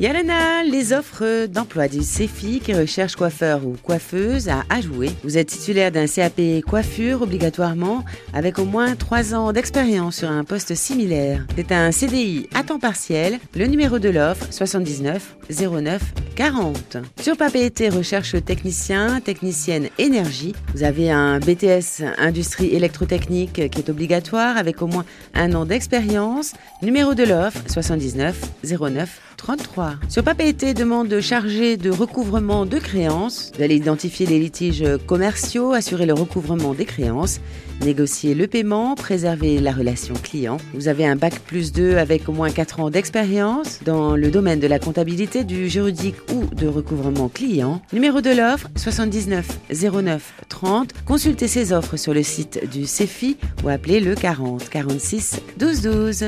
Yalana, les offres d'emploi du CEFI qui recherche coiffeur ou coiffeuse à ajouer. Vous êtes titulaire d'un CAP coiffure obligatoirement avec au moins 3 ans d'expérience sur un poste similaire. C'est un CDI à temps partiel. Le numéro de l'offre 79 09 40. Sur recherche technicien, technicienne énergie. Vous avez un BTS industrie électrotechnique qui est obligatoire avec au moins un an d'expérience. Numéro de l'offre 79 09 33. Sur Papeete demande de charger de recouvrement de créances. Vous allez identifier les litiges commerciaux, assurer le recouvrement des créances, négocier le paiement, préserver la relation client. Vous avez un bac plus 2 avec au moins 4 ans d'expérience dans le domaine de la comptabilité, du juridique ou de recouvrement client. Numéro de l'offre 79 09 30. Consultez ces offres sur le site du CEFI ou appelez le 40 46 12 12.